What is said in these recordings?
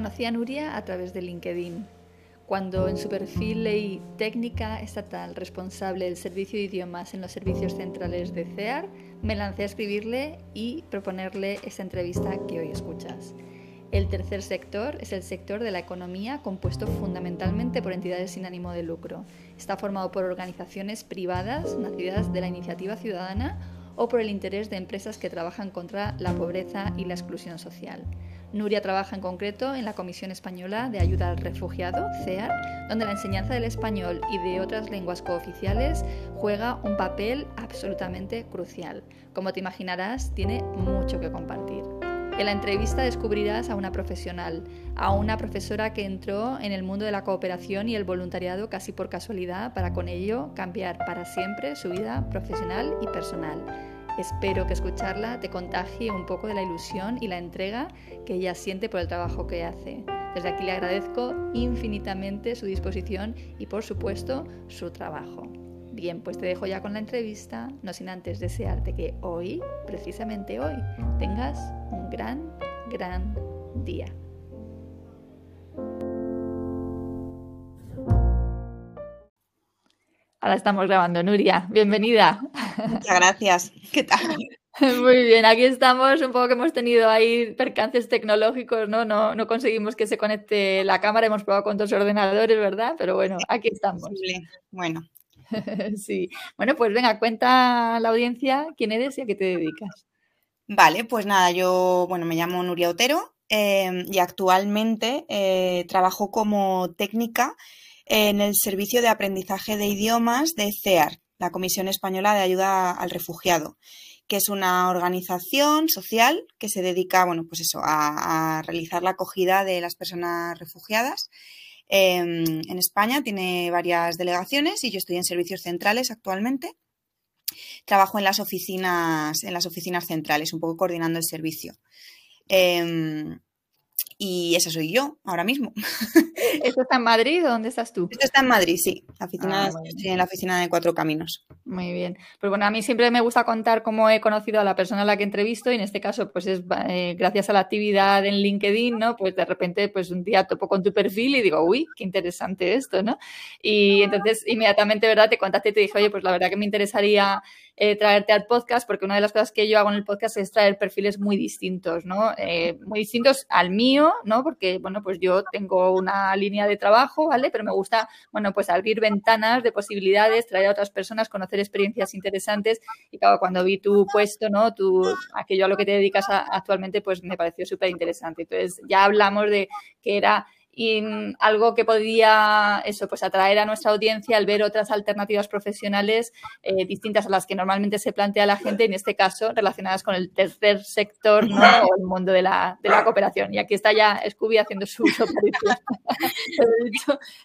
Conocí a Nuria a través de LinkedIn. Cuando en su perfil leí técnica estatal responsable del servicio de idiomas en los servicios centrales de CEAR, me lancé a escribirle y proponerle esta entrevista que hoy escuchas. El tercer sector es el sector de la economía compuesto fundamentalmente por entidades sin ánimo de lucro. Está formado por organizaciones privadas nacidas de la iniciativa ciudadana o por el interés de empresas que trabajan contra la pobreza y la exclusión social. Nuria trabaja en concreto en la Comisión Española de Ayuda al Refugiado, CEAR, donde la enseñanza del español y de otras lenguas cooficiales juega un papel absolutamente crucial. Como te imaginarás, tiene mucho que compartir. En la entrevista descubrirás a una profesional, a una profesora que entró en el mundo de la cooperación y el voluntariado casi por casualidad para con ello cambiar para siempre su vida profesional y personal. Espero que escucharla te contagie un poco de la ilusión y la entrega que ella siente por el trabajo que hace. Desde aquí le agradezco infinitamente su disposición y por supuesto su trabajo. Bien, pues te dejo ya con la entrevista, no sin antes desearte que hoy, precisamente hoy, tengas un gran, gran día. Ahora estamos grabando, Nuria. Bienvenida. Muchas gracias. ¿Qué tal? Muy bien, aquí estamos. Un poco que hemos tenido ahí percances tecnológicos, ¿no? No, no conseguimos que se conecte la cámara. Hemos probado con dos ordenadores, ¿verdad? Pero bueno, aquí estamos. Bueno. sí. Bueno, pues venga, cuenta a la audiencia quién eres y a qué te dedicas. Vale, pues nada, yo, bueno, me llamo Nuria Otero eh, y actualmente eh, trabajo como técnica en el Servicio de Aprendizaje de Idiomas de CEAR, la Comisión Española de Ayuda al Refugiado, que es una organización social que se dedica, bueno, pues eso, a, realizar la acogida de las personas refugiadas. Em, en España tiene varias delegaciones y yo estoy en servicios centrales actualmente. Trabajo en las oficinas, en las oficinas centrales, un poco coordinando el servicio. Em, y esa soy yo ahora mismo. ¿Esto está en Madrid o dónde estás tú? Esto está en Madrid, sí. La oficina, ah, estoy en la oficina de Cuatro Caminos. Muy bien. Pues bueno, a mí siempre me gusta contar cómo he conocido a la persona a la que entrevisto y en este caso pues es eh, gracias a la actividad en LinkedIn, ¿no? Pues de repente pues un día topo con tu perfil y digo, uy, qué interesante esto, ¿no? Y entonces inmediatamente, ¿verdad? Te contacté y te dije, oye, pues la verdad que me interesaría eh, traerte al podcast, porque una de las cosas que yo hago en el podcast es traer perfiles muy distintos, ¿no? Eh, muy distintos al mío, ¿no? Porque, bueno, pues yo tengo una línea de trabajo, ¿vale? Pero me gusta, bueno, pues abrir ventanas de posibilidades, traer a otras personas, conocer experiencias interesantes y claro, cuando vi tu puesto, ¿no? Tu, aquello a lo que te dedicas actualmente, pues me pareció súper interesante. Entonces, ya hablamos de que era y algo que podría eso pues atraer a nuestra audiencia al ver otras alternativas profesionales eh, distintas a las que normalmente se plantea la gente en este caso relacionadas con el tercer sector ¿no? o el mundo de la, de la cooperación. Y aquí está ya Scooby haciendo su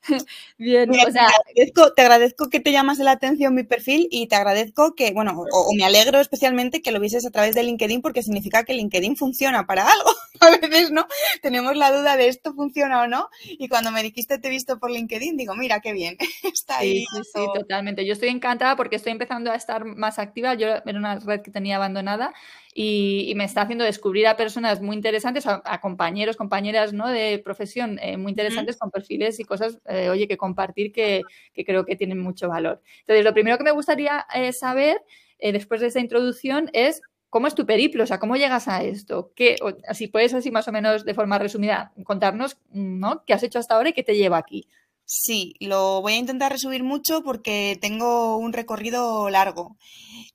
bien o sea, te, agradezco, te, agradezco, que te llamas la atención mi perfil y te agradezco que bueno o, me alegro especialmente que lo vieses a través de LinkedIn porque significa que LinkedIn funciona para algo. A veces no tenemos la duda de esto funciona o no y cuando me dijiste te he visto por LinkedIn, digo, mira, qué bien, está ahí. Sí, sí, totalmente. Yo estoy encantada porque estoy empezando a estar más activa. Yo era una red que tenía abandonada y, me está haciendo descubrir a personas muy interesantes, a, compañeros, compañeras ¿no? de profesión eh, muy interesantes con perfiles y cosas, eh, oye, que compartir que, creo que tienen mucho valor. Entonces, lo primero que me gustaría eh, saber después de esta introducción es ¿Cómo es tu periplo? O sea, ¿cómo llegas a esto? ¿Qué, si puedes así más o menos de forma resumida contarnos, ¿no? ¿Qué has hecho hasta ahora y qué te lleva aquí? Sí, lo voy a intentar resumir mucho porque tengo un recorrido largo.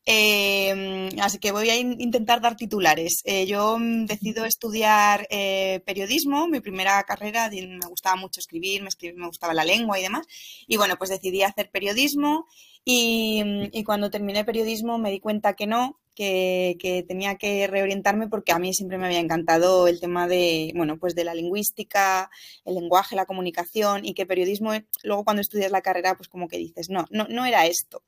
Em, así que voy a intentar dar titulares. Eh, yo mm, decido estudiar eh, periodismo, mi primera carrera, me gustaba mucho escribir, me, me gustaba la lengua y demás. Y bueno, pues decidí hacer periodismo y, y, cuando terminé periodismo me di cuenta que no, que, tenía que reorientarme porque a mí siempre me había encantado el tema de, bueno, pues de la lingüística, el lenguaje, la comunicación y que periodismo, luego cuando estudias la carrera, pues como que dices, no, no, no era esto.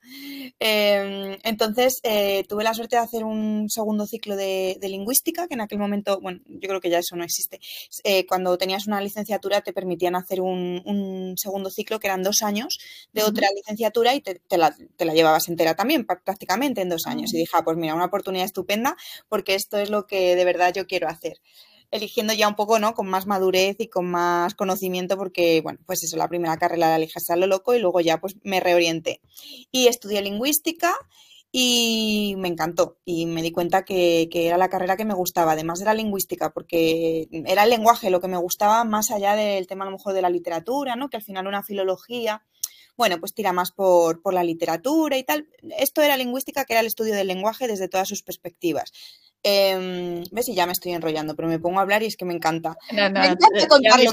Em, entonces, eh, tuve la suerte de hacer un segundo ciclo de, lingüística, que en aquel momento, bueno, yo creo que ya eso no existe. Eh, cuando tenías una licenciatura te permitían hacer un, segundo ciclo, que eran dos años, de otra licenciatura y te, la, te, la, llevabas entera también, prácticamente en dos años. Y dije, ah, pues mira, una oportunidad estupenda porque esto es lo que de verdad yo quiero hacer eligiendo ya un poco, ¿no? Con más madurez y con más conocimiento, porque, bueno, pues eso, la primera carrera la elegí a lo loco y luego ya pues me reorienté. Y estudié lingüística y me encantó y me di cuenta que, que, era la carrera que me gustaba, además de la lingüística, porque era el lenguaje lo que me gustaba más allá del tema a lo mejor de la literatura, ¿no? Que al final una filología bueno, pues tira más por, por la literatura y tal. Esto era lingüística, que era el estudio del lenguaje desde todas sus perspectivas. Eh, ¿Ves? Y ya me estoy enrollando, pero me pongo a hablar y es que me encanta. me encanta contarlo.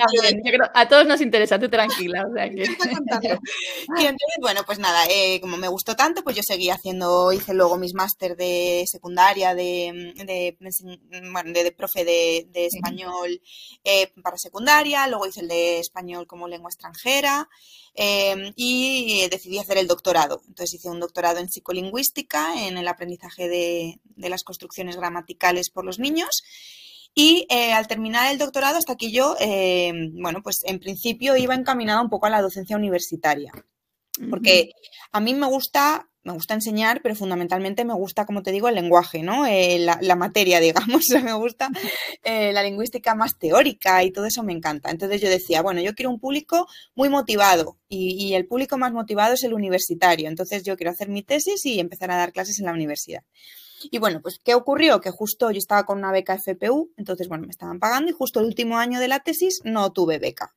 A, todos nos interesa, tú tranquila. O sea que... y entonces, bueno, pues nada, eh, como me gustó tanto, pues yo seguí haciendo, hice luego mis máster de secundaria, de, de, bueno, de, profe de, de español eh, para secundaria, luego hice el de español como lengua extranjera. Em, y decidí hacer el doctorado. Entonces hice un doctorado en psicolingüística, en el aprendizaje de, las construcciones gramaticales por los niños. Y eh, al terminar el doctorado, hasta aquí yo, em, bueno, pues en principio iba encaminada un poco a la docencia universitaria. Porque a mí me gusta me gusta enseñar, pero fundamentalmente me gusta, como te digo, el lenguaje, ¿no? Eh, la, materia, digamos, me gusta eh, la lingüística más teórica y todo eso me encanta. Entonces yo decía, bueno, yo quiero un público muy motivado y, el público más motivado es el universitario. Entonces yo quiero hacer mi tesis y empezar a dar clases en la universidad. Y bueno, pues ¿qué ocurrió? Que justo yo estaba con una beca FPU, entonces bueno, me estaban pagando y justo el último año de la tesis no tuve beca.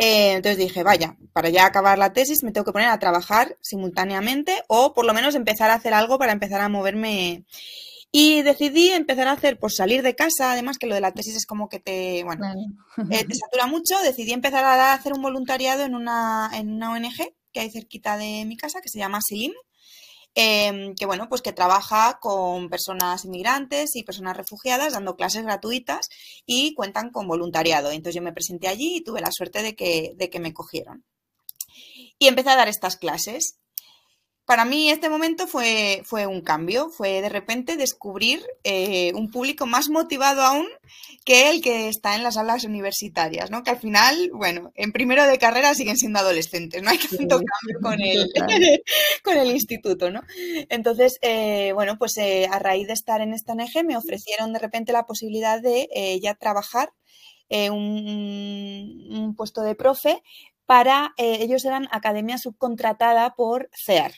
Eh, entonces dije, vaya, para ya acabar la tesis me tengo que poner a trabajar simultáneamente o por lo menos empezar a hacer algo para empezar a moverme. Y decidí empezar a hacer, pues salir de casa, además que lo de la tesis es como que te, bueno, eh, te satura mucho. Decidí empezar a hacer un voluntariado en una, en una ONG que hay cerquita de mi casa, que se llama Silim, Em, que bueno, pues que trabaja con personas inmigrantes y personas refugiadas dando clases gratuitas y cuentan con voluntariado. Entonces yo me presenté allí y tuve la suerte de que, de que me cogieron. Y empecé a dar estas clases para mí este momento fue, fue un cambio, fue de repente descubrir eh, un público más motivado aún que el que está en las aulas universitarias, ¿no? Que al final, bueno, en primero de carrera siguen siendo adolescentes, no hay tanto cambio con el, con el instituto, ¿no? Entonces, eh, bueno, pues eh, a raíz de estar en esta NG me ofrecieron de repente la posibilidad de ya trabajar un, un, puesto de profe para, ellos eran academia subcontratada por CEAR,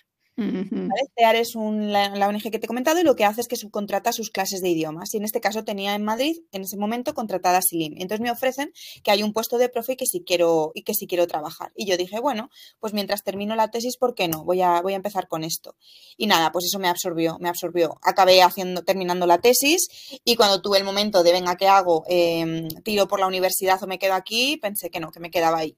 CEAR es la, ONG que te he comentado y lo que hace es que subcontrata sus clases de idiomas. Y en este caso tenía en Madrid, en ese momento, contratada Silim. Entonces me ofrecen que hay un puesto de profe y que sí quiero, y que sí quiero trabajar. Y yo dije, bueno, pues mientras termino la tesis, ¿por qué no? Voy a, voy a empezar con esto. Y nada, pues eso me absorbió, me absorbió. Acabé haciendo, terminando la tesis y cuando tuve el momento de, venga, ¿qué hago? Em, ¿Tiro por la universidad o me quedo aquí? Pensé que no, que me quedaba ahí.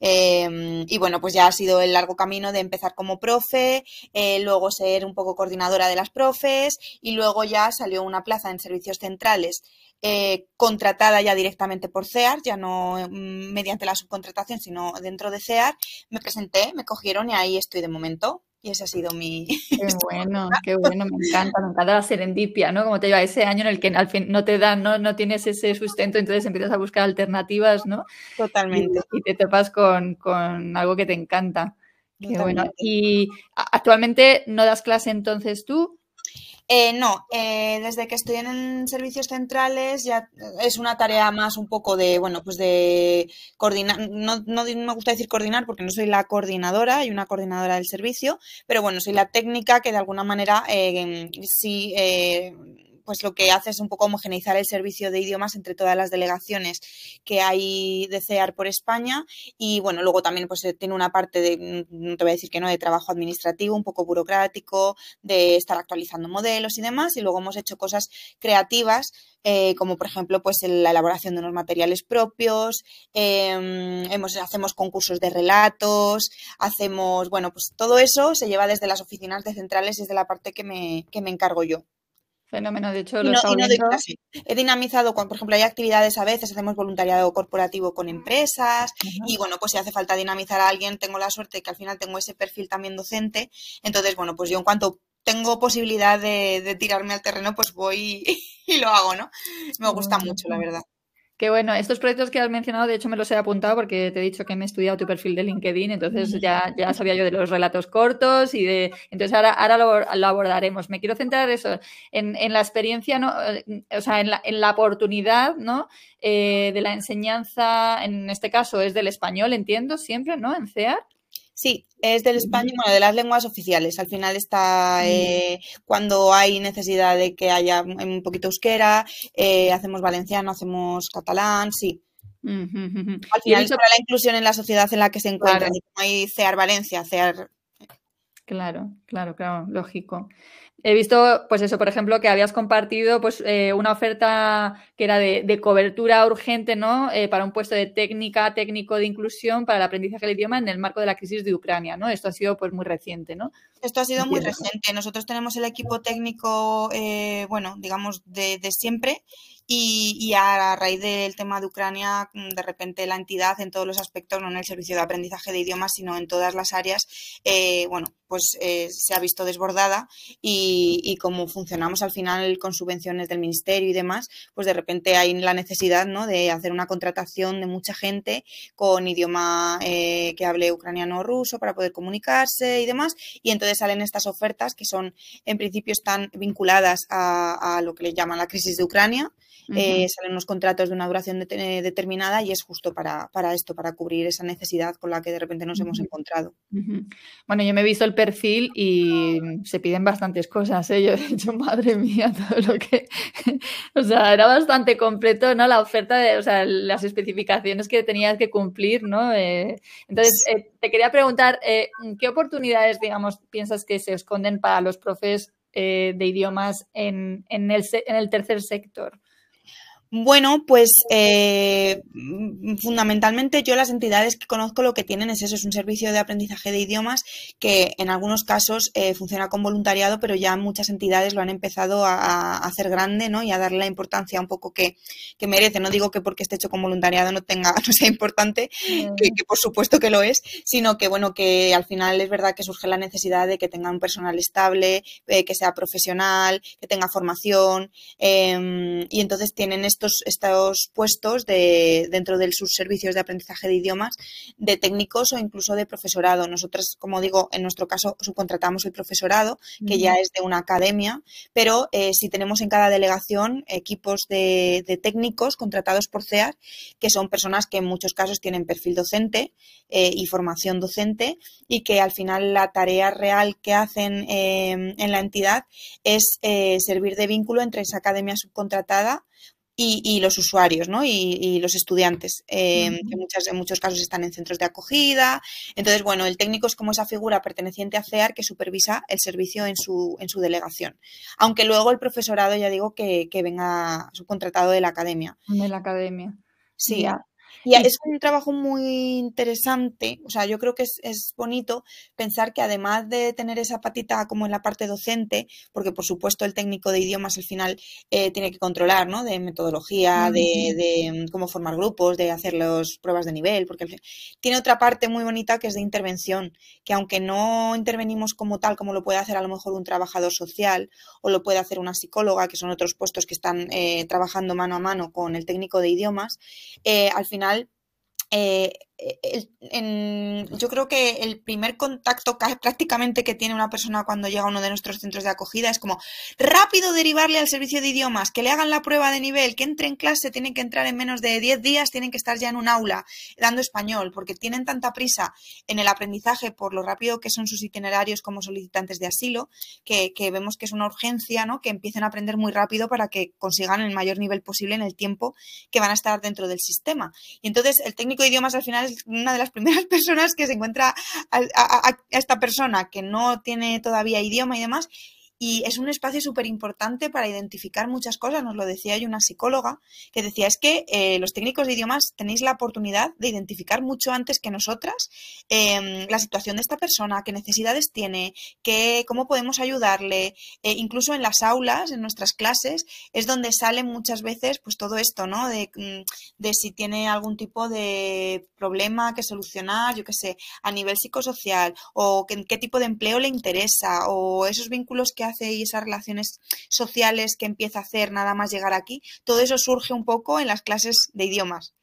Em, y bueno, pues ya ha sido el largo camino de empezar como profe, eh, luego ser un poco coordinadora de las profes y luego ya salió una plaza en servicios centrales eh, contratada ya directamente por CEAR, ya no mm, mediante la subcontratación, sino dentro de CEAR. Me presenté, me cogieron y ahí estoy de momento. Y ese ha sido mi... Qué bueno, qué bueno, me encanta, me encanta la serendipia, ¿no? Como te digo, ese año en el que al fin no te dan, no, no tienes ese sustento, entonces empiezas a buscar alternativas, ¿no? Totalmente. Y, te topas con, con, algo que te encanta. Qué bueno. Y actualmente no das clase entonces tú, eh, no, eh, desde que estoy en servicios centrales ya es una tarea más un poco de, bueno, pues de coordinar, no, me gusta decir coordinar porque no soy la coordinadora y una coordinadora del servicio, pero bueno, soy la técnica que de alguna manera eh, sí pues lo que hace es un poco homogeneizar el servicio de idiomas entre todas las delegaciones que hay de CEAR por España y bueno, luego también pues eh, tiene una parte de, no te voy a decir que no, de trabajo administrativo, un poco burocrático, de estar actualizando modelos y demás y luego hemos hecho cosas creativas eh, como por ejemplo pues la elaboración de unos materiales propios, em, hemos, hacemos concursos de relatos, hacemos, bueno, pues todo eso se lleva desde las oficinas de centrales y es de la parte que me, que me encargo yo. Fenómeno, de hecho, lo He dinamizado, por ejemplo, hay actividades a veces, hacemos voluntariado corporativo con empresas y bueno, pues si hace falta dinamizar a alguien, tengo la suerte que al final tengo ese perfil también docente, entonces bueno, pues yo en cuanto tengo posibilidad de, de tirarme al terreno, pues voy y lo hago, ¿no? Me gusta mucho, la verdad. Qué bueno, estos proyectos que has mencionado, de hecho me los he apuntado porque te he dicho que me he estudiado tu perfil de LinkedIn, entonces ya, ya sabía yo de los relatos cortos y de... Entonces ahora, ahora lo, abordaremos. Me quiero centrar eso, en, en la experiencia, ¿no? o sea, en la, en la oportunidad, ¿no? Eh, de la enseñanza, en este caso es del español, entiendo, siempre, ¿no? En CEAR. Sí, es del español, bueno, de las lenguas oficiales. Al final está eh, cuando hay necesidad de que haya un poquito euskera, eh, hacemos valenciano, hacemos catalán, sí. Al final es para la inclusión en la sociedad en la que se encuentra. como hay CEAR Valencia, CEAR. Claro, claro, claro, lógico. He visto, pues eso, por ejemplo, que habías compartido pues eh, una oferta que era de, cobertura urgente, ¿no? Eh, para un puesto de técnica, técnico de inclusión para el aprendizaje del idioma en el marco de la crisis de Ucrania, ¿no? Esto ha sido pues muy reciente, ¿no? Esto ha sido muy reciente. Nosotros tenemos el equipo técnico, eh, bueno, digamos, de, de siempre y, a raíz del tema de Ucrania, mm, de repente la entidad en todos los aspectos, no en el servicio de aprendizaje de idiomas, sino en todas las áreas, eh, bueno, pues eh, se ha visto desbordada y, y, como funcionamos al final con subvenciones del ministerio y demás, pues de repente hay la necesidad ¿no? de hacer una contratación de mucha gente con idioma eh, que hable ucraniano o ruso para poder comunicarse y demás. Y entonces salen estas ofertas que son, en principio, están vinculadas a, a lo que le llaman la crisis de Ucrania eh, salen unos contratos de una duración determinada y es justo para, esto, para cubrir esa necesidad con la que de repente nos hemos encontrado. Bueno, yo me he visto el perfil y se piden bastantes cosas, ¿eh? Yo he dicho, madre mía, todo lo que... o sea, era bastante completo, ¿no? La oferta de, o sea, las especificaciones que tenías que cumplir, ¿no? Eh, entonces, eh, te quería preguntar, ¿qué oportunidades, digamos, piensas que se esconden para los profes de idiomas en, en, el, en el tercer sector? Bueno, pues eh, fundamentalmente yo las entidades que conozco lo que tienen es eso, es un servicio de aprendizaje de idiomas que en algunos casos eh, funciona con voluntariado, pero ya muchas entidades lo han empezado a, hacer grande ¿no? y a darle la importancia un poco que, que, merece. No digo que porque esté hecho con voluntariado no tenga, no sea importante, que, por supuesto que lo es, sino que bueno, que al final es verdad que surge la necesidad de que tenga un personal estable, eh, que sea profesional, que tenga formación, em, y entonces tienen estos, puestos de, dentro de sus servicios de aprendizaje de idiomas de técnicos o incluso de profesorado. Nosotros, como digo, en nuestro caso subcontratamos el profesorado, que ya es de una academia, pero eh, si tenemos en cada delegación equipos de, técnicos contratados por CEAR, que son personas que en muchos casos tienen perfil docente eh, y formación docente y que al final la tarea real que hacen eh, en la entidad es servir de vínculo entre esa academia subcontratada y, los usuarios ¿no? y, los estudiantes, eh, que muchas, en muchos casos están en centros de acogida. Entonces, bueno, el técnico es como esa figura perteneciente a CEAR que supervisa el servicio en su, en su delegación. Aunque luego el profesorado, ya digo, que, que venga subcontratado de la academia. De la academia. Sí, y es un trabajo muy interesante, o sea, yo creo que es, es, bonito pensar que además de tener esa patita como en la parte docente, porque por supuesto el técnico de idiomas al final eh, tiene que controlar, ¿no? De metodología, de, de, mm, cómo formar grupos, de hacer las pruebas de nivel, porque tiene otra parte muy bonita que es de intervención, que aunque no intervenimos como tal, como lo puede hacer a lo mejor un trabajador social o lo puede hacer una psicóloga, que son otros puestos que están eh, trabajando mano a mano con el técnico de idiomas, eh, al final eh, eh, yo creo que el primer contacto prácticamente que tiene una persona cuando llega a uno de nuestros centros de acogida es como rápido derivarle al servicio de idiomas, que le hagan la prueba de nivel, que entre en clase, tienen que entrar en menos de 10 días, tienen que estar ya en un aula dando español, porque tienen tanta prisa en el aprendizaje por lo rápido que son sus itinerarios como solicitantes de asilo, que, vemos que es una urgencia, ¿no? Que empiecen a aprender muy rápido para que consigan el mayor nivel posible en el tiempo que van a estar dentro del sistema. Y entonces el técnico de idiomas al final es una de las primeras personas que se encuentra a, esta persona que no tiene todavía idioma y demás y es un espacio súper importante para identificar muchas cosas. Nos lo decía yo una psicóloga que decía, es que eh, los técnicos de idiomas tenéis la oportunidad de identificar mucho antes que nosotras em, la situación de esta persona, qué necesidades tiene, qué, cómo podemos ayudarle. Eh, incluso en las aulas, en nuestras clases, es donde sale muchas veces pues todo esto, ¿no? De, mm, de si tiene algún tipo de problema que solucionar, yo qué sé, a nivel psicosocial, o qué, qué tipo de empleo le interesa, o esos vínculos que hace y esas relaciones sociales que empieza a hacer nada más llegar aquí, todo eso surge un poco en las clases de idiomas.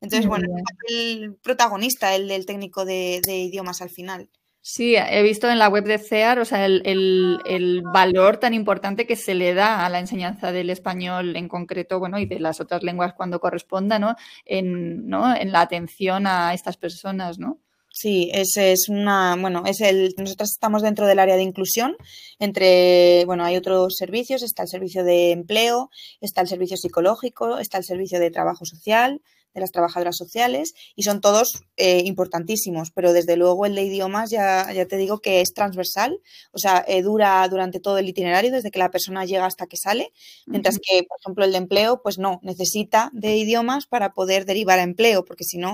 Entonces, bueno, el protagonista, el del técnico de, idiomas al final. Sí, he visto en la web de CEAR, o sea, el, valor tan importante que se le da a la enseñanza del español en concreto, bueno, y de las otras lenguas cuando corresponda, ¿no? En, ¿no? en la atención a estas personas, ¿no? Sí, es, es una, bueno, es el, nosotros estamos dentro del área de inclusión, entre, bueno, hay otros servicios, está el servicio de empleo, está el servicio psicológico, está el servicio de trabajo social, de las trabajadoras sociales, y son todos eh, importantísimos, pero desde luego el de idiomas ya, ya te digo que es transversal, o sea, eh, dura durante todo el itinerario, desde que la persona llega hasta que sale, mientras que, por ejemplo, el de empleo, pues no, necesita de idiomas para poder derivar a empleo, porque si no,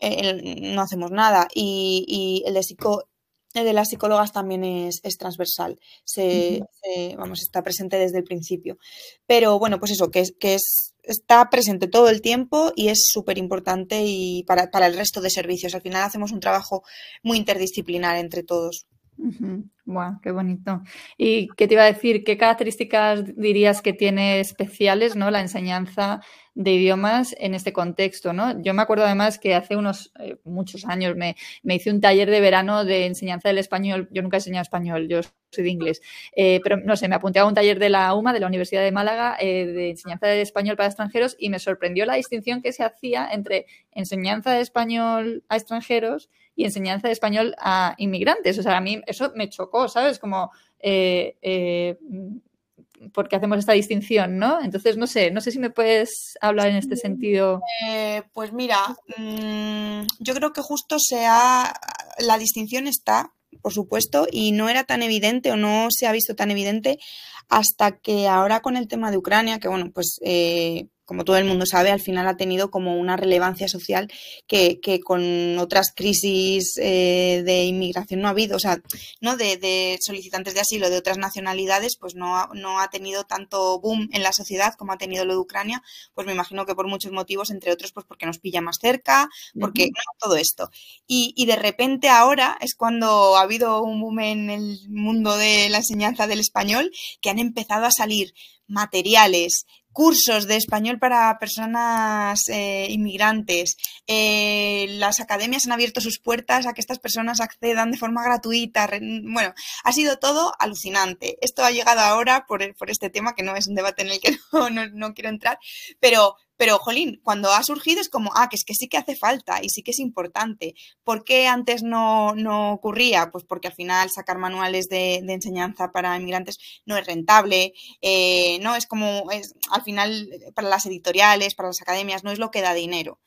eh, no hacemos nada. Y, el de psico, el de las psicólogas también es, transversal, se, vamos, está presente desde el principio. Pero bueno, pues eso, que, que es, está presente todo el tiempo y es súper importante y para, para, el resto de servicios. Al final hacemos un trabajo muy interdisciplinar entre todos. qué bonito. ¿Y qué te iba a decir? ¿Qué características dirías que tiene especiales ¿no? la enseñanza de idiomas en este contexto, ¿no? Yo me acuerdo además que hace unos eh, muchos años me, hice un taller de verano de enseñanza del español. Yo nunca he enseñado español, yo soy de inglés. Eh, pero no sé, me apunté a un taller de la UMA, de la Universidad de Málaga, eh, de enseñanza de español para extranjeros y me sorprendió la distinción que se hacía entre enseñanza de español a extranjeros y enseñanza de español a inmigrantes. O sea, a mí eso me chocó, ¿sabes? Como porque hacemos esta distinción, ¿no? Entonces, no sé, no sé si me puedes hablar en este sentido. Eh, pues mira, mm, yo creo que justo sea, la distinción está, por supuesto, y no era tan evidente o no se ha visto tan evidente hasta que ahora con el tema de Ucrania, que bueno, pues eh, como todo el mundo sabe, al final ha tenido como una relevancia social que, con otras crisis eh, de inmigración no ha habido, o sea, ¿no? De, solicitantes de asilo de otras nacionalidades, pues no ha, no ha tenido tanto boom en la sociedad como ha tenido lo de Ucrania, pues me imagino que por muchos motivos, entre otros, pues porque nos pilla más cerca, porque todo esto. Y, y de repente ahora es cuando ha habido un boom en el mundo de la enseñanza del español, que han empezado a salir materiales, cursos de español para personas eh, inmigrantes. Eh, las academias han abierto sus puertas a que estas personas accedan de forma gratuita. Bueno, ha sido todo alucinante. Esto ha llegado ahora por, por este tema, que no es un debate en el que no, no quiero entrar, pero, pero, jolín, cuando ha surgido es como, ah, que es que sí que hace falta y sí que es importante. ¿Por qué antes no, no ocurría? Pues porque al final sacar manuales de, enseñanza para inmigrantes no es rentable, eh, no es como, es, al final, para las editoriales, para las academias, no es lo que da dinero.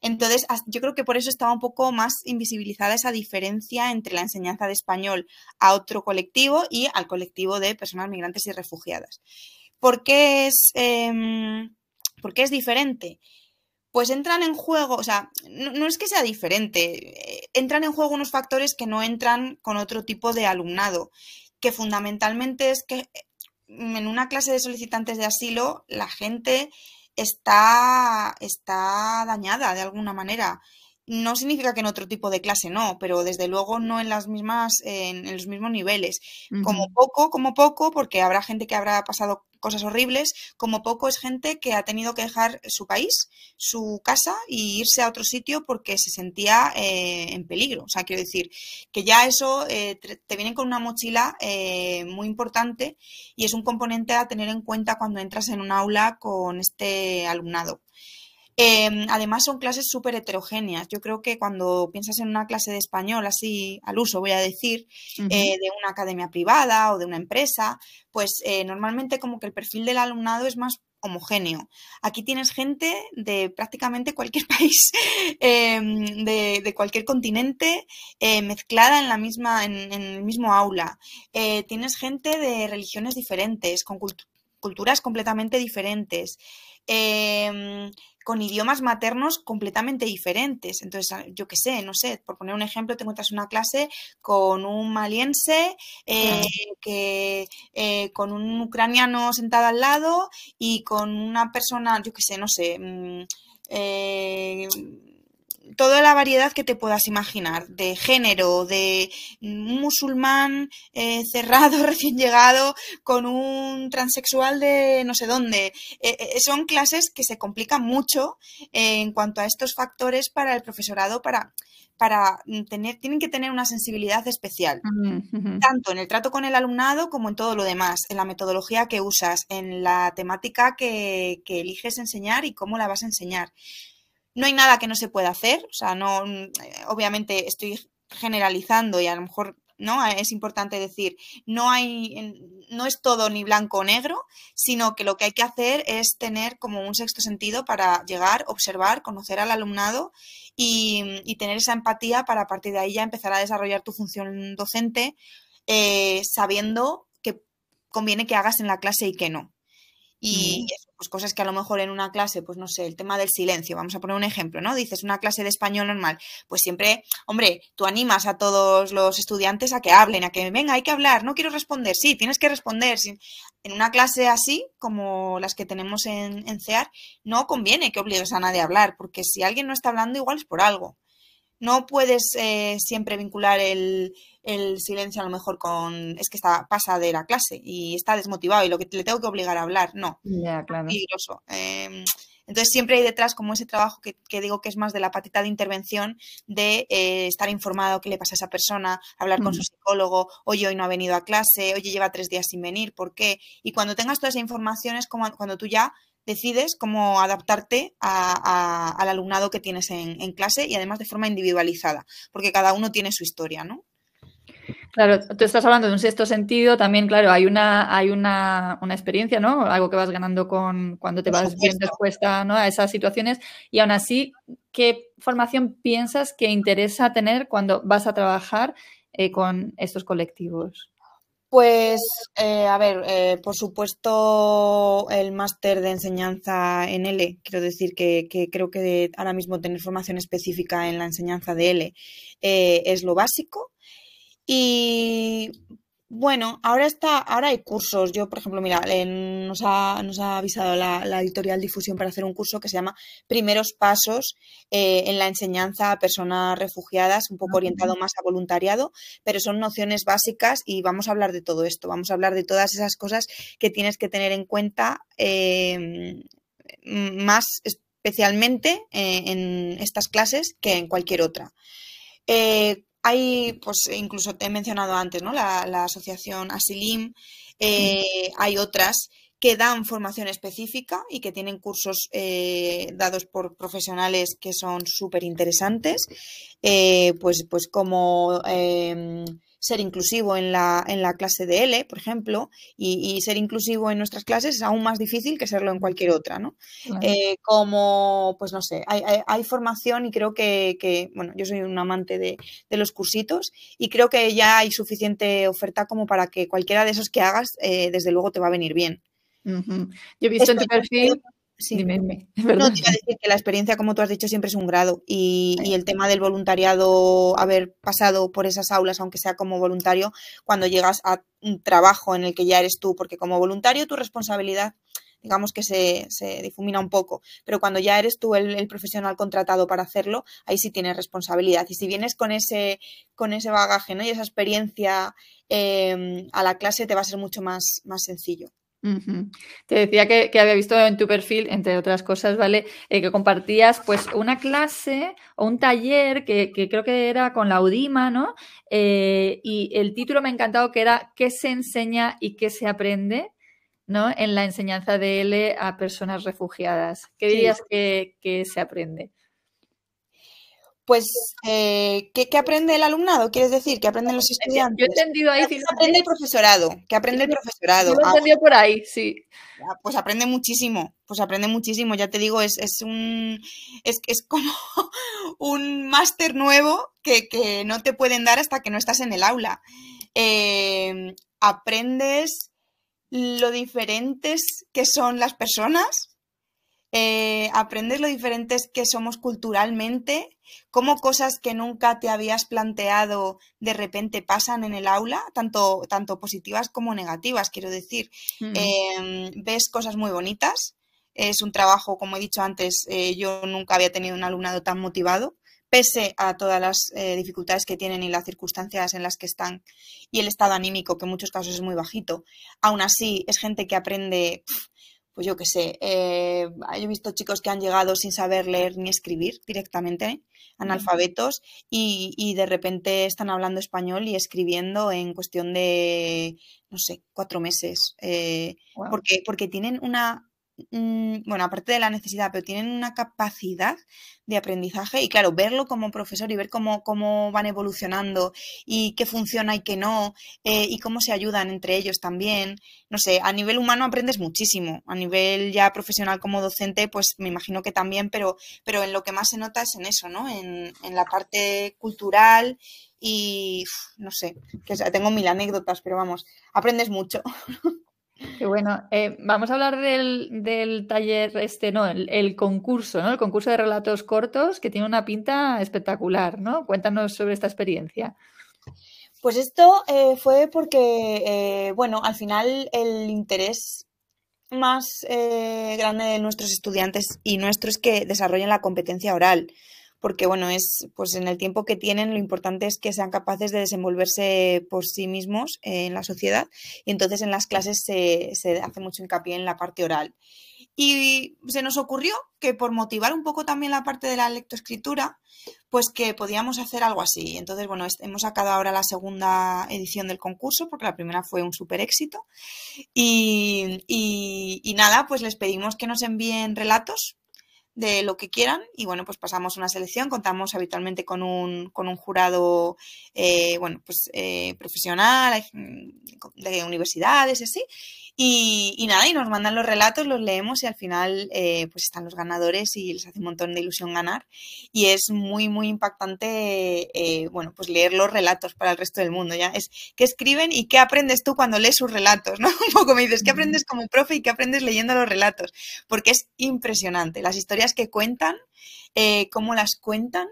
Entonces, yo creo que por eso estaba un poco más invisibilizada esa diferencia entre la enseñanza de español a otro colectivo y al colectivo de personas migrantes y refugiadas. ¿Por qué es... Em, ¿Por qué es diferente? Pues entran en juego, o sea, no, es que sea diferente, eh, entran en juego unos factores que no entran con otro tipo de alumnado, que fundamentalmente es que eh, en una clase de solicitantes de asilo la gente está, está dañada de alguna manera no significa que en otro tipo de clase no, pero desde luego no en las mismas, en, los mismos niveles. Como poco, como poco, porque habrá gente que habrá pasado cosas horribles, como poco es gente que ha tenido que dejar su país, su casa y irse a otro sitio porque se sentía eh, en peligro. O sea, quiero decir que ya eso eh, te viene con una mochila eh, muy importante y es un componente a tener en cuenta cuando entras en un aula con este alumnado. Em, además son clases súper heterogéneas. Yo creo que cuando piensas en una clase de español, así al uso voy a decir, eh, de una academia privada o de una empresa, pues eh, normalmente como que el perfil del alumnado es más homogéneo. Aquí tienes gente de prácticamente cualquier país, em, de, cualquier continente, eh, mezclada en la misma, en, el mismo aula. tienes gente de religiones diferentes, con culturas completamente diferentes. Con idiomas maternos completamente diferentes. Entonces, ah, yo qué sé, no sé, por poner un ejemplo, te encuentras una clase con un maliense, eh, que, eh, con un ucraniano sentado al lado y con una persona, yo qué sé, no sé, mm, eh, toda la variedad que te puedas imaginar, de género, de un musulmán eh, cerrado, recién llegado, con un transexual de no sé dónde. Eh, eh, son clases que se complican mucho en cuanto a estos factores para el profesorado, para para tener, tienen que tener una sensibilidad especial, tanto en el trato con el alumnado como en todo lo demás, en la metodología que usas, en la temática que, que eliges enseñar y cómo la vas a enseñar. No hay nada que no se pueda hacer, o sea, no, mm, obviamente estoy generalizando y a lo mejor ¿no? Es importante decir, no hay, no es todo ni blanco o negro, sino que lo que hay que hacer es tener como un sexto sentido para llegar, observar, conocer al alumnado y, tener esa empatía para a partir de ahí ya empezar a desarrollar tu función docente, eh, sabiendo que conviene que hagas en la clase y que no. Y pues cosas que a lo mejor en una clase, pues no sé, el tema del silencio, vamos a poner un ejemplo, ¿no? Dices una clase de español normal, pues siempre, hombre, tú animas a todos los estudiantes a que hablen, a que venga, hay que hablar, no quiero responder, sí, tienes que responder. En una clase así, como las que tenemos en, CEAR, no conviene que obligues a nadie a hablar, porque si alguien no está hablando, igual es por algo. No puedes eh, siempre vincular el, el silencio a lo mejor con es que está pasa de la clase y está desmotivado y lo que le tengo que obligar a hablar, no. Claro. Em, entonces siempre hay detrás como ese trabajo que, digo que es más de la patita de intervención de eh, estar informado qué le pasa a esa persona, hablar con su psicólogo, oye, hoy no ha venido a clase, oye, lleva tres días sin venir, ¿por qué? Y cuando tengas toda esa información es como cuando tú ya decides cómo adaptarte al alumnado que tienes en, en clase y además de forma individualizada, porque cada uno tiene su historia, ¿no? Claro, tú estás hablando de un sexto sentido, también, claro, hay una, hay una, una experiencia, ¿no? Algo que vas ganando con cuando te vas bien respuesta ¿no? a esas situaciones. Y aún así, ¿qué formación piensas que interesa tener cuando vas a trabajar eh, con estos colectivos? Pues, eh, a ver, eh, por supuesto, el máster de enseñanza en L, quiero decir que, que, creo que ahora mismo tener formación específica en la enseñanza de L es lo básico. Y bueno, ahora está, ahora hay cursos. Yo, por ejemplo, mira, nos, ha, nos ha avisado la, editorial Difusión para hacer un curso que se llama Primeros Pasos eh, en la enseñanza a personas refugiadas, un poco orientado más a voluntariado, pero son nociones básicas y vamos a hablar de todo esto. Vamos a hablar de todas esas cosas que tienes que tener en cuenta em, más especialmente eh, en estas clases que en cualquier otra. Eh, hay, pues incluso te he mencionado antes, ¿no? La, asociación Asilim, eh, hay otras que dan formación específica y que tienen cursos eh, dados por profesionales que son súper interesantes, eh, pues, pues como em, ser inclusivo en la, en la clase de L, por ejemplo, y, ser inclusivo en nuestras clases es aún más difícil que serlo en cualquier otra, ¿no? Eh, como, pues no sé, hay, hay, formación y creo que, bueno, yo soy un amante de, de, los cursitos y creo que ya hay suficiente oferta como para que cualquiera de esos que hagas, eh, desde luego, te va a venir bien. Yo he visto en tu perfil Sí. Dime, No, te iba a decir que la experiencia, como tú has dicho, siempre es un grado. Y, el tema del voluntariado, haber pasado por esas aulas, aunque sea como voluntario, cuando llegas a un trabajo en el que ya eres tú, porque como voluntario tu responsabilidad, digamos que se, se difumina un poco, pero cuando ya eres tú el, profesional contratado para hacerlo, ahí sí tienes responsabilidad. Y si vienes con ese, con ese bagaje ¿no? y esa experiencia em, a la clase, te va a ser mucho más, más sencillo. Te decía que, había visto en tu perfil, entre otras cosas, ¿vale? Eh, que compartías pues una clase o un taller que, creo que era con la UDIMA, ¿no? Eh, y el título me ha encantado que era ¿Qué se enseña y qué se aprende? ¿no? En la enseñanza de L a personas refugiadas. ¿Qué dirías que, que se aprende? Pues, eh, ¿qué, aprende el alumnado? ¿Quieres decir? ¿Qué aprenden los estudiantes? Yo he entendido ahí. ¿Qué aprende el profesorado? ¿Qué aprende el profesorado? Yo he ah, entendido por ahí, sí. Pues aprende muchísimo, pues aprende muchísimo, ya te digo, es, es un es, es como un máster nuevo que, no te pueden dar hasta que no estás en el aula. Em, aprendes lo diferentes que son las personas, eh, aprendes lo diferentes que somos culturalmente, cómo cosas que nunca te habías planteado de repente pasan en el aula, tanto, tanto positivas como negativas, quiero decir. Em, ves cosas muy bonitas. Es un trabajo, como he dicho antes, eh, yo nunca había tenido un alumnado tan motivado, pese a todas las eh, dificultades que tienen y las circunstancias en las que están y el estado anímico, que en muchos casos es muy bajito. Aún así, es gente que aprende pues yo qué sé, eh, he visto chicos que han llegado sin saber leer ni escribir directamente, analfabetos, y, de repente están hablando español y escribiendo en cuestión de, no sé, cuatro meses, eh, porque, porque tienen una Mm, bueno, aparte de la necesidad, pero tienen una capacidad de aprendizaje y claro, verlo como profesor y ver cómo, cómo van evolucionando y qué funciona y qué no, eh, y cómo se ayudan entre ellos también. No sé, a nivel humano aprendes muchísimo, a nivel ya profesional como docente, pues me imagino que también, pero, pero en lo que más se nota es en eso, ¿no? En, en la parte cultural y no sé, que tengo mil anécdotas, pero vamos, aprendes mucho. Qué bueno. Eh, vamos a hablar del, taller, este, no, el, concurso, ¿no? El concurso de relatos cortos que tiene una pinta espectacular, ¿no? Cuéntanos sobre esta experiencia. Pues esto eh, fue porque, eh, bueno, al final el interés más grande de nuestros estudiantes y nuestro es que desarrollen la competencia oral porque bueno, es pues en el tiempo que tienen lo importante es que sean capaces de desenvolverse por sí mismos en la sociedad y entonces en las clases se, se hace mucho hincapié en la parte oral. Y se nos ocurrió que por motivar un poco también la parte de la lectoescritura, pues que podíamos hacer algo así. Entonces, bueno, hemos sacado ahora la segunda edición del concurso, porque la primera fue un súper éxito. Y, y, nada, pues les pedimos que nos envíen relatos de lo que quieran y bueno, pues pasamos una selección, contamos habitualmente con un, con un jurado, eh, bueno, pues eh, profesional, de universidades y así, y, nada, y nos mandan los relatos, los leemos y al final eh, pues están los ganadores y les hace un montón de ilusión ganar. Y es muy, muy impactante, bueno, pues leer los relatos para el resto del mundo. Ya es qué escriben y qué aprendes tú cuando lees sus relatos, ¿no? Un poco me dices, ¿qué aprendes como profe y qué aprendes leyendo los relatos? Porque es impresionante. Las historias que cuentan, eh, cómo las cuentan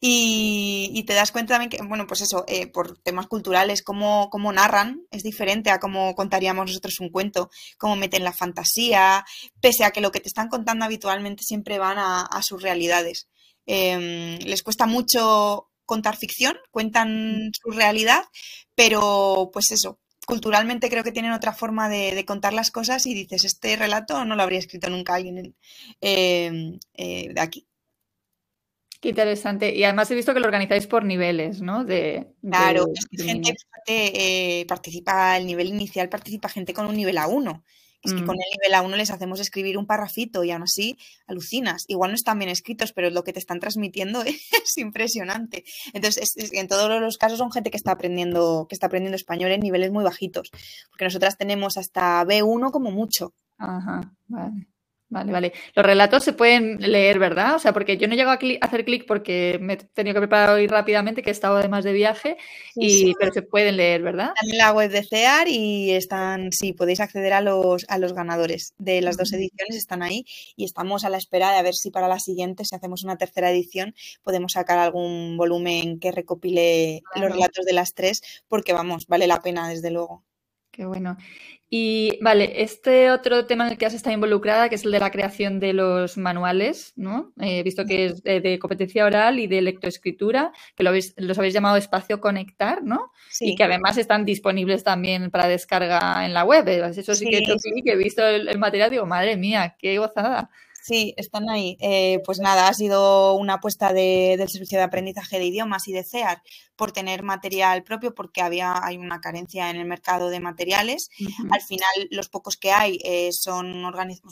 y, te das cuenta también que, bueno, pues eso, eh, por temas culturales, cómo, cómo, narran es diferente a cómo contaríamos nosotros un cuento, cómo meten la fantasía, pese a que lo que te están contando habitualmente siempre van a, sus realidades. Em, les cuesta mucho contar ficción, cuentan su realidad, pero pues eso, culturalmente creo que tienen otra forma de, contar las cosas y dices, este relato no lo habría escrito nunca alguien em, eh, de aquí. Qué interesante. Y además he visto que lo organizáis por niveles, ¿no? De, claro, es que gente eh, participa, el nivel inicial participa gente con un nivel A1. Es que con mm. el nivel A1 les hacemos escribir un parrafito y aún así alucinas. Igual no están bien escritos, pero lo que te están transmitiendo es impresionante. Entonces, en todos los casos son gente que está aprendiendo, que está aprendiendo español en niveles muy bajitos. Porque nosotras tenemos hasta B1 como mucho. Ajá, vale. Vale, vale. Los relatos se pueden leer, ¿verdad? O sea, porque yo no llego a, hacer clic porque me he tenido que preparar hoy rápidamente, que he estado además de viaje, y, pero se pueden leer, ¿verdad? Están en la web de CEAR y están, sí, podéis acceder a los, a los ganadores de las dos ediciones, están ahí y estamos a la espera de a ver si para la siguiente, si hacemos una tercera edición, podemos sacar algún volumen que recopile los relatos de las tres, porque vamos, vale la pena, desde luego. Qué bueno. Y vale, este otro tema en el que has estado involucrada, que es el de la creación de los manuales, ¿no? He visto que es de, competencia oral y de lectoescritura, que lo habéis, los habéis llamado Espacio Conectar, ¿no? Sí. Y que además están disponibles también para descarga en la web. Eso sí, que, que he visto el, el material, digo, madre mía, qué gozada. Sí, están ahí. Eh, pues nada, ha sido una apuesta del Servicio de Aprendizaje de Idiomas y de CEAR por tener material propio, porque había hay una carencia en el mercado de materiales. Al final, los pocos que hay eh, son,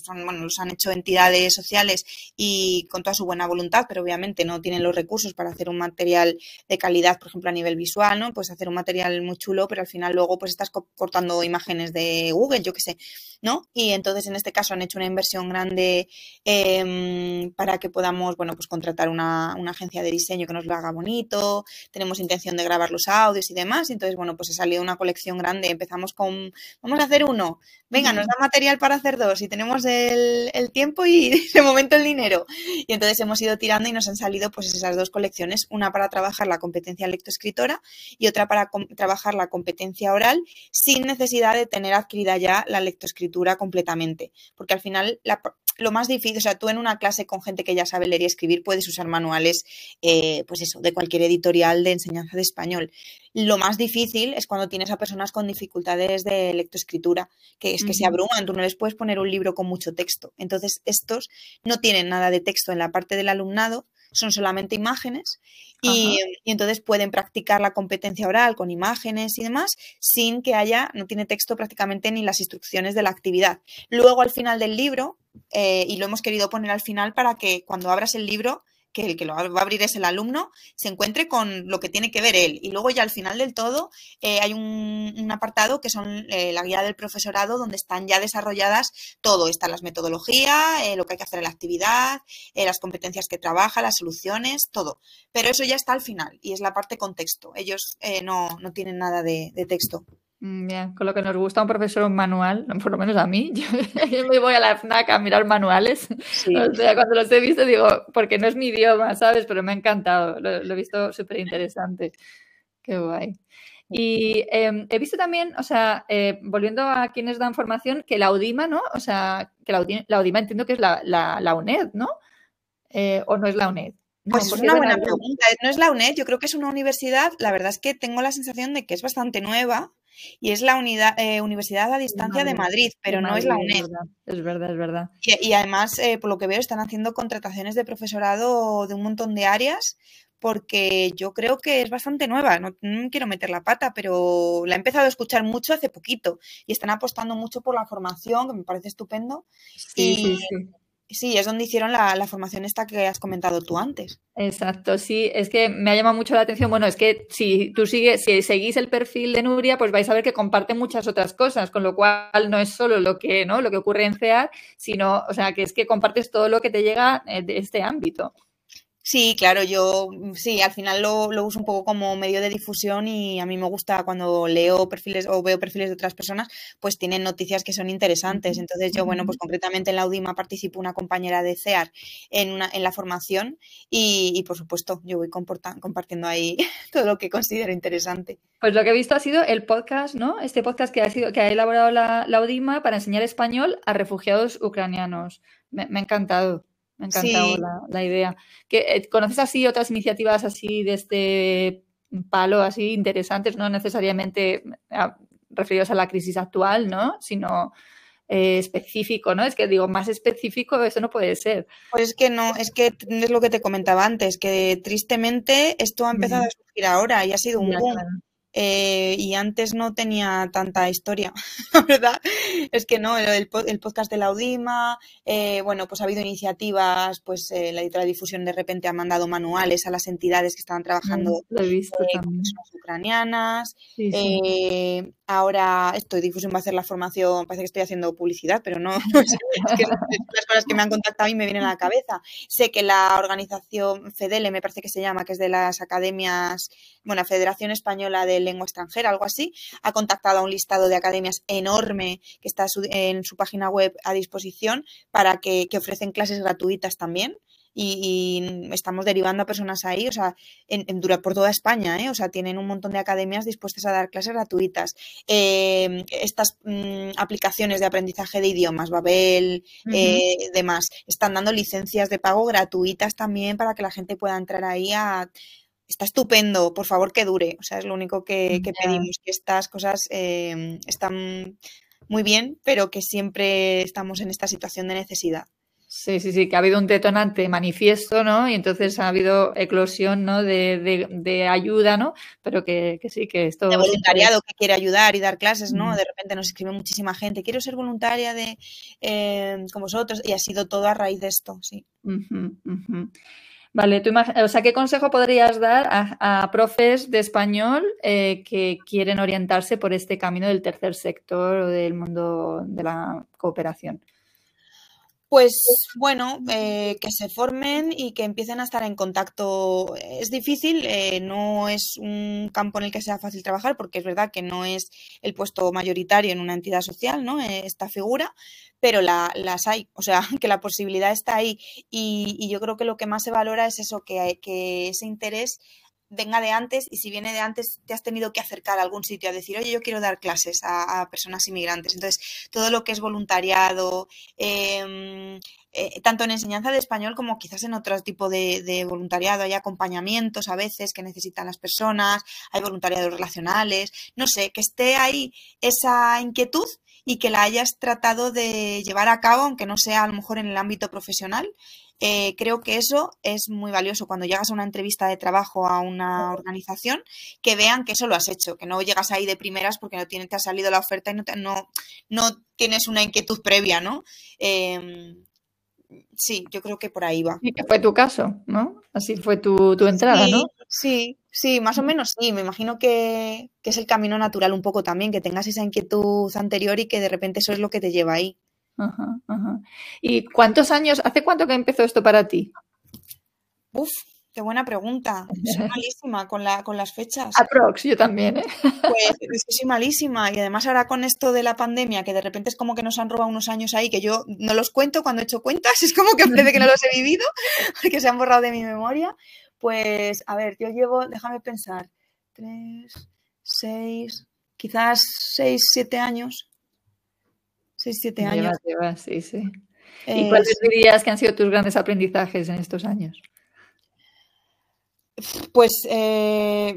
son, bueno, los han hecho entidades sociales y con toda su buena voluntad, pero obviamente no tienen los recursos para hacer un material de calidad, por ejemplo, a nivel visual, ¿no? Pues hacer un material muy chulo, pero al final luego pues estás cortando imágenes de Google, yo qué sé, ¿no? Y entonces en este caso han hecho una inversión grande Em, para que podamos, bueno, pues contratar una, una, agencia de diseño que nos lo haga bonito, tenemos intención de grabar los audios y demás, entonces, bueno, pues ha salido una colección grande, empezamos con, vamos a hacer uno, venga, nos da material para hacer dos y tenemos el, el tiempo y de momento el dinero. Y entonces hemos ido tirando y nos han salido pues esas dos colecciones, una para trabajar la competencia lectoescritora y otra para trabajar la competencia oral sin necesidad de tener adquirida ya la lectoescritura completamente, porque al final la, lo más difícil, o sea, tú en una clase con gente que ya sabe leer y escribir puedes usar manuales, eh, pues eso, de cualquier editorial de enseñanza de español. Lo más difícil es cuando tienes a personas con dificultades de lectoescritura, que es que se abruman, tú no les puedes poner un libro con mucho texto. Entonces, estos no tienen nada de texto en la parte del alumnado, son solamente imágenes y, entonces pueden practicar la competencia oral con imágenes y demás sin que haya, no tiene texto prácticamente ni las instrucciones de la actividad. Luego al final del libro, eh, y lo hemos querido poner al final para que cuando abras el libro que el que lo va a abrir es el alumno, se encuentre con lo que tiene que ver él. Y luego ya al final del todo eh, hay un, apartado que son eh, la guía del profesorado donde están ya desarrolladas todo. Están las metodologías, lo que hay que hacer en la actividad, las competencias que trabaja, las soluciones, todo. Pero eso ya está al final y es la parte contexto. Ellos no, no, tienen nada de texto. Mm, bien, con lo que nos gusta un profesor un manual, por lo menos a mí, yo, me voy a la FNAC a mirar manuales. O sea, cuando los he visto digo, porque no es mi idioma, ¿sabes? Pero me ha encantado, lo, he visto súper interesante. Qué guay. Y em, he visto también, o sea, eh, volviendo a quienes dan formación, que la UDIMA, ¿no? O sea, que la, UDIMA, entiendo que es la, la, UNED, ¿no? Eh, ¿O no es la UNED? Pues es una buena pregunta. No es la UNED, yo creo que es una universidad, la verdad es que tengo la sensación de que es bastante nueva y es la unidad, eh, Universidad a Distancia de Madrid, pero no es la UNED. Es verdad, es verdad. Y, además, eh, por lo que veo, están haciendo contrataciones de profesorado de un montón de áreas porque yo creo que es bastante nueva, no, quiero meter la pata, pero la he empezado a escuchar mucho hace poquito y están apostando mucho por la formación, que me parece estupendo. Sí, sí, sí. Sí, es donde hicieron la, formación esta que has comentado tú antes. Exacto, sí, es que me ha llamado mucho la atención. Bueno, es que si tú sigues, si seguís el perfil de Nuria, pues vais a ver que comparte muchas otras cosas, con lo cual no es solo lo que, ¿no? Lo que ocurre en CEAR, sino, o sea, que es que compartes todo lo que te llega eh, de este ámbito. Sí, claro, yo mm, sí, al final lo, lo, uso un poco como medio de difusión y a mí me gusta cuando leo perfiles o veo perfiles de otras personas, pues tienen noticias que son interesantes. Entonces yo, bueno, pues concretamente en la UDIMA participo una compañera de CEAR en, una, en la formación y, y por supuesto yo voy compartiendo ahí todo lo que considero interesante. Pues lo que he visto ha sido el podcast, ¿no? Este podcast que ha, sido, que ha elaborado la, la UDIMA para enseñar español a refugiados ucranianos. me, me ha encantado. Me ha encantado la, idea. Eh, ¿Conoces así otras iniciativas así de este palo, así interesantes, no necesariamente ah, referidos a la crisis actual, ¿no? Sino eh, específico, ¿no? Es que digo, más específico eso no puede ser. Pues es que no, es que es lo que te comentaba antes, que tristemente esto ha empezado a surgir ahora y ha sido un boom. Eh, y antes no tenía tanta historia, la verdad. Es que no, el, podcast de la Audima, eh, bueno, pues ha habido iniciativas, pues eh, la editorial de difusión de repente ha mandado manuales a las entidades que estaban trabajando mm, con personas ucranianas. Ahora estoy difusión va a hacer la formación, parece que estoy haciendo publicidad, pero no, es que las cosas que me han contactado y me vienen a la cabeza. Sé que la organización FEDELE, me parece que se llama, que es de las academias, bueno, Federación Española del lengua extranjera, algo así, ha contactado a un listado de academias enorme que está en su página web a disposición para que, ofrecen clases gratuitas también y, estamos derivando a personas ahí, o sea, en, por toda España, ¿eh? o sea, tienen un montón de academias dispuestas a dar clases gratuitas. Em, estas mm, aplicaciones de aprendizaje de idiomas, Babel, eh, demás, están dando licencias de pago gratuitas también para que la gente pueda entrar ahí a está estupendo, por favor que dure. O sea, es lo único que, pedimos, que estas cosas em, están muy bien, pero que siempre estamos en esta situación de necesidad. Sí, sí, sí, que ha habido un detonante manifiesto, ¿no? Y entonces ha habido eclosión, ¿no? De, de, ayuda, ¿no? Pero que, sí, que esto... De voluntariado que quiere ayudar y dar clases, ¿no? De repente nos escribe muchísima gente, quiero ser voluntaria de em, con vosotros y ha sido todo a raíz de esto, sí. Vale, tú o sea, ¿qué consejo podrías dar a, profes de español eh, que quieren orientarse por este camino del tercer sector o del mundo de la cooperación? Pues bueno, eh, que se formen y que empiecen a estar en contacto. Es difícil, eh, no es un campo en el que sea fácil trabajar, porque es verdad que no es el puesto mayoritario en una entidad social, ¿no? esta figura, pero las hay, o sea, que la posibilidad está ahí. Y, yo creo que lo que más se valora es eso, que, que ese interés venga de antes y si viene de antes te has tenido que acercar a algún sitio a decir, oye, yo quiero dar clases a, personas inmigrantes. Entonces, todo lo que es voluntariado, em, eh, tanto en enseñanza de español como quizás en otro tipo de, de, voluntariado, hay acompañamientos a veces que necesitan las personas, hay voluntariados relacionales, no sé, que esté ahí esa inquietud y que la hayas tratado de llevar a cabo, aunque no sea a lo mejor en el ámbito profesional. Eh, creo que eso es muy valioso cuando llegas a una entrevista de trabajo a una organización, que vean que eso lo has hecho, que no llegas ahí de primeras porque no tiene, te ha salido la oferta y no, no, no tienes una inquietud previa, ¿no? Em, sí, yo creo que por ahí va. Y que fue tu caso, ¿no? Así fue tu, tu entrada, ¿no? Sí, sí, más o menos sí. Me imagino que, es el camino natural un poco también, que tengas esa inquietud anterior y que de repente eso es lo que te lleva ahí. Ajá, ajá. ¿Y cuántos años, hace cuánto que empezó esto para ti? Uf, qué buena pregunta. Soy malísima con, la, con las fechas. Aprox, yo también, ¿eh? Pues soy malísima. Y además ahora con esto de la pandemia, que de repente es como que nos han robado unos años ahí, que yo no los cuento cuando he hecho cuentas, es como que parece que no los he vivido, porque se han borrado de mi memoria. Pues, a ver, yo llevo, déjame pensar, tres, seis, quizás seis, siete años. Seis, siete años. sí, sí. ¿Y cuáles dirías que han sido tus grandes aprendizajes en estos años? Pues eh,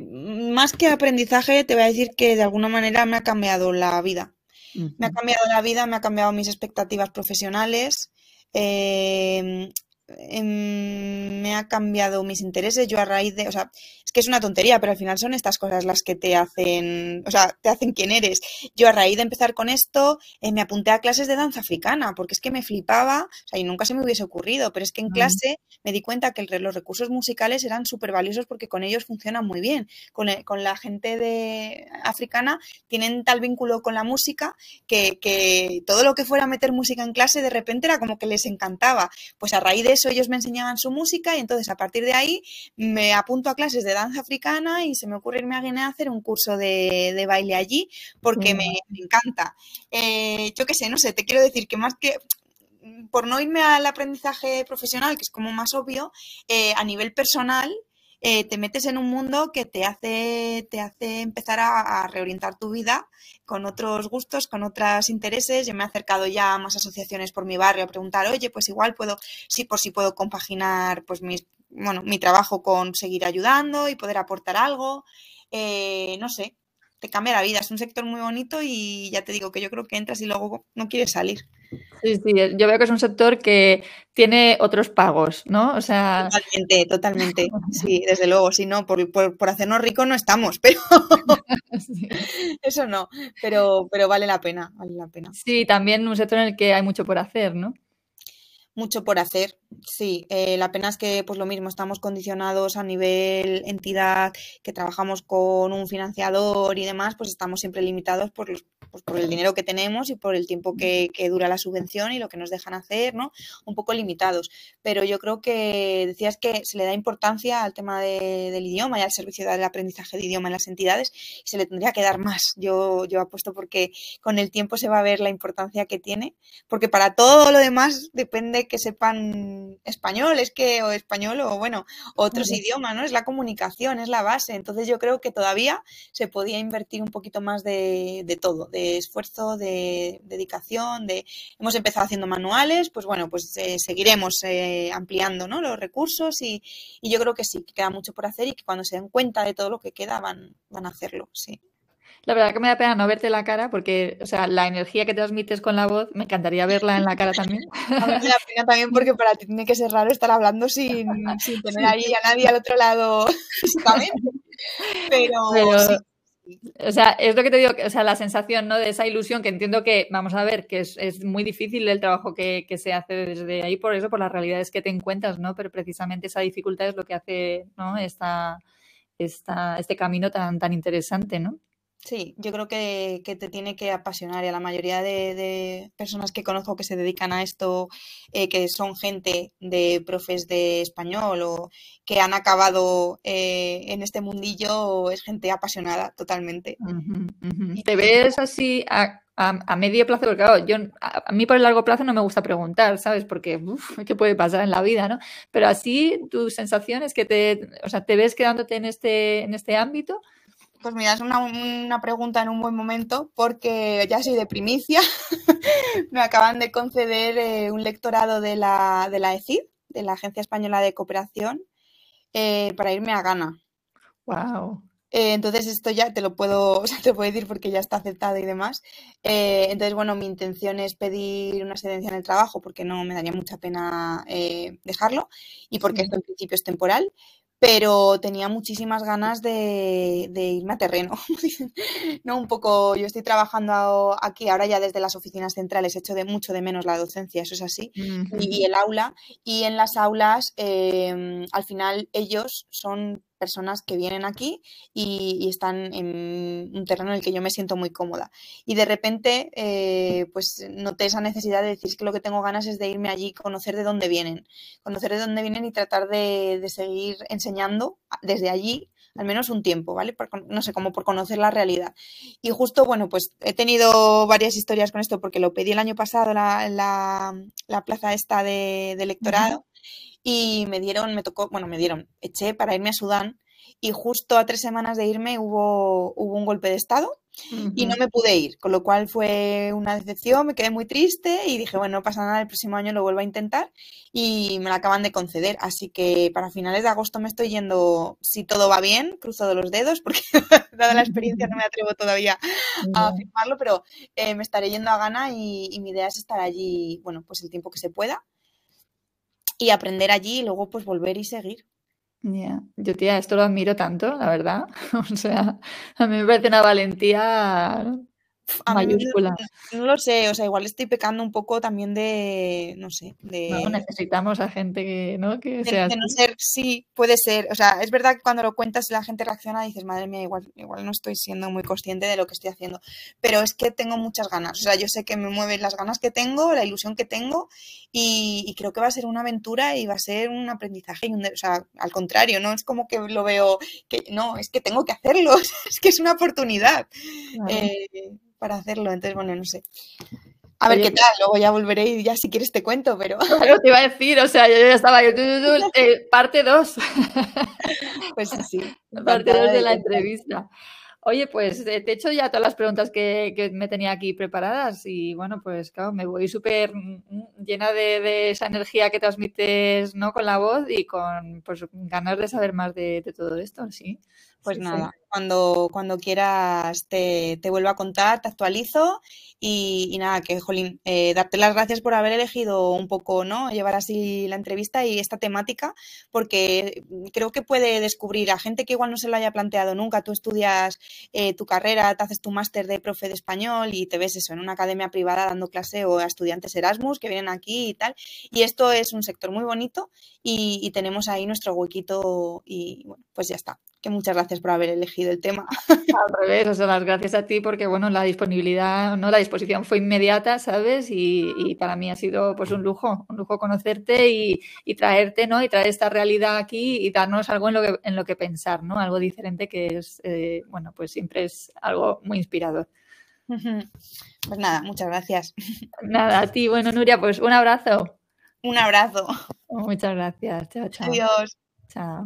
más que aprendizaje, te voy a decir que de alguna manera me ha cambiado la vida. Me ha cambiado la vida, me ha cambiado mis expectativas profesionales. Eh, Em, me ha cambiado mis intereses. Yo a raíz de, o sea, es que es una tontería, pero al final son estas cosas las que te hacen, o sea, te hacen quién eres. Yo a raíz de empezar con esto, eh, me apunté a clases de danza africana, porque es que me flipaba, o sea, y nunca se me hubiese ocurrido, pero es que en clase me di cuenta que los recursos musicales eran súper valiosos porque con ellos funcionan muy bien. Con, eh, con, la gente de africana tienen tal vínculo con la música que, que todo lo que fuera meter música en clase de repente era como que les encantaba. Pues a raíz de ellos me enseñaban su música y entonces a partir de ahí me apunto a clases de danza africana y se me ocurre irme a Guinea a hacer un curso de, baile allí porque me, encanta. Eh, yo qué sé, no sé, te quiero decir que más que por no irme al aprendizaje profesional, que es como más obvio, eh, a nivel personal, eh, te metes en un mundo que te hace, te hace empezar a, reorientar tu vida con otros gustos, con otros intereses. Yo me he acercado ya a más asociaciones por mi barrio a preguntar, oye, pues igual puedo, sí, por si puedo compaginar pues mis, bueno, mi trabajo con seguir ayudando y poder aportar algo. Eh, no sé, te cambia la vida. Es un sector muy bonito y ya te digo que yo creo que entras y luego no quieres salir. Sí, sí, yo veo que es un sector que tiene otros pagos, ¿no? O sea... Totalmente, totalmente. Sí, desde luego, si no, por, por, hacernos ricos no estamos, pero eso no, pero, pero vale la pena, vale la pena. Sí, también un sector en el que hay mucho por hacer, ¿no? Mucho por hacer. Sí, eh, la pena es que, pues lo mismo, estamos condicionados a nivel entidad, que trabajamos con un financiador y demás, pues estamos siempre limitados por, los, pues, por el dinero que tenemos y por el tiempo que, dura la subvención y lo que nos dejan hacer, ¿no? Un poco limitados. Pero yo creo que decías que se le da importancia al tema del idioma y al servicio del aprendizaje de idioma en las entidades y se le tendría que dar más. Yo, yo apuesto porque con el tiempo se va a ver la importancia que tiene, porque para todo lo demás depende que sepan español, es que, o español, o bueno, otros idiomas, ¿no? Es la comunicación, es la base. Entonces yo creo que todavía se podía invertir un poquito más de, de todo, de esfuerzo, de dedicación, de hemos empezado haciendo manuales, pues bueno, pues eh, seguiremos eh, ampliando ¿no? los recursos y, y, yo creo que sí, que queda mucho por hacer y que cuando se den cuenta de todo lo que queda van, van a hacerlo, sí. La verdad que me da pena no verte la cara porque, o sea, la energía que transmites con la voz, me encantaría verla en la cara también. A mí me da pena también porque para ti tiene que ser raro estar hablando sin, sin tener ahí a nadie al otro lado Pero, O sea, es lo que te digo, o sea, la sensación ¿no? de esa ilusión que entiendo que, vamos a ver, que es, es muy difícil el trabajo que, que, se hace desde ahí, por eso, por las realidades que te encuentras, ¿no? Pero precisamente esa dificultad es lo que hace, ¿no? Esta, esta, este camino tan, tan interesante, ¿no? Sí, yo creo que, que, te tiene que apasionar y a la mayoría de, de personas que conozco que se dedican a esto, eh, que son gente de profes de español o que han acabado eh, en este mundillo, es gente apasionada totalmente. Uh -huh, uh -huh. ¿Te ves así a, a, a, medio plazo? Porque claro, yo, a, mí por el largo plazo no me gusta preguntar, ¿sabes? Porque, uff, ¿qué puede pasar en la vida, no? Pero así, tu sensación es que te, o sea, ¿te ves quedándote en este, en este ámbito? Pues mira, es una, una, pregunta en un buen momento porque ya soy de primicia. Me acaban de conceder eh, un lectorado de la, de la ECID, de la Agencia Española de Cooperación, eh, para irme a Ghana. Wow. Eh, entonces esto ya te lo puedo, o sea, te puedo decir porque ya está aceptado y demás. Eh, entonces, bueno, mi intención es pedir una excedencia en el trabajo porque no me daría mucha pena eh, dejarlo y porque esto en principio es temporal pero tenía muchísimas ganas de, de irme a terreno. no, un poco, yo estoy trabajando aquí ahora ya desde las oficinas centrales, echo de mucho de menos la docencia, eso es así, uh -huh. y, y, el aula, y en las aulas, eh, al final ellos son personas que vienen aquí y, y, están en un terreno en el que yo me siento muy cómoda. Y de repente, eh, pues noté esa necesidad de decir que lo que tengo ganas es de irme allí, conocer de dónde vienen, conocer de dónde vienen y tratar de, de seguir enseñando desde allí al menos un tiempo, ¿vale? Por, no sé, como por conocer la realidad. Y justo, bueno, pues he tenido varias historias con esto porque lo pedí el año pasado la, la, la plaza esta de, de electorado. Uh -huh y me dieron, me tocó, bueno, me dieron, eché para irme a Sudán y justo a tres semanas de irme hubo, hubo un golpe de estado uh -huh. y no me pude ir, con lo cual fue una decepción, me quedé muy triste y dije, bueno, no pasa nada, el próximo año lo vuelvo a intentar y me la acaban de conceder, así que para finales de agosto me estoy yendo, si todo va bien, cruzo los dedos porque dada la experiencia no me atrevo todavía a afirmarlo, pero eh, me estaré yendo a Ghana y, y mi idea es estar allí, bueno, pues el tiempo que se pueda y aprender allí y luego pues volver y seguir. Yeah. yo tía, esto lo admiro tanto, la verdad. o sea, a mí me parece una valentía a mayúscula. No, no, lo sé, o sea, igual estoy pecando un poco también de, no sé, de... No, necesitamos a gente que, ¿no? Que de, sea de no ser, sí, puede ser. O sea, es verdad que cuando lo cuentas la gente reacciona y dices, madre mía, igual, igual no estoy siendo muy consciente de lo que estoy haciendo. Pero es que tengo muchas ganas. O sea, yo sé que me mueven las ganas que tengo, la ilusión que tengo y, y creo que va a ser una aventura y va a ser un aprendizaje. Y un, o sea, al contrario, no es como que lo veo, que no, es que tengo que hacerlo. es que es una oportunidad. Eh, para hacerlo. Entonces, bueno, no sé. A ver Oye, qué tal, luego ya volveré y ya si quieres te cuento, pero. Claro, te iba a decir, o sea, yo ya estaba yo, eh, parte 2. Pues sí. Parte 2 de la entrevista. Oye, pues te he hecho ya todas las preguntas que, que, me tenía aquí preparadas y bueno, pues claro, me voy súper llena de, de, esa energía que transmites ¿no? con la voz y con pues, ganas de saber más de, de todo esto, sí. Pues sí, nada, sí. cuando, cuando quieras te, te, vuelvo a contar, te actualizo y, y nada, que jolín, eh, darte las gracias por haber elegido un poco, ¿no? Llevar así la entrevista y esta temática, porque creo que puede descubrir a gente que igual no se lo haya planteado nunca. Tú estudias eh, tu carrera, te haces tu máster de profe de español y te ves eso en una academia privada dando clase o a estudiantes Erasmus que vienen aquí y tal. Y esto es un sector muy bonito y, y tenemos ahí nuestro huequito y bueno, pues ya está que muchas gracias por haber elegido el tema. Al revés, o sea, las gracias a ti porque, bueno, la disponibilidad, no, la disposición fue inmediata, ¿sabes? Y, y para mí ha sido, pues, un lujo, un lujo conocerte y, y, traerte, ¿no? Y traer esta realidad aquí y darnos algo en lo que, en lo que pensar, ¿no? Algo diferente que es, eh, bueno, pues siempre es algo muy inspirador. Pues nada, muchas gracias. Nada, a ti. Bueno, Nuria, pues un abrazo. Un abrazo. Muchas gracias. Chao, chao. Adiós. Chao.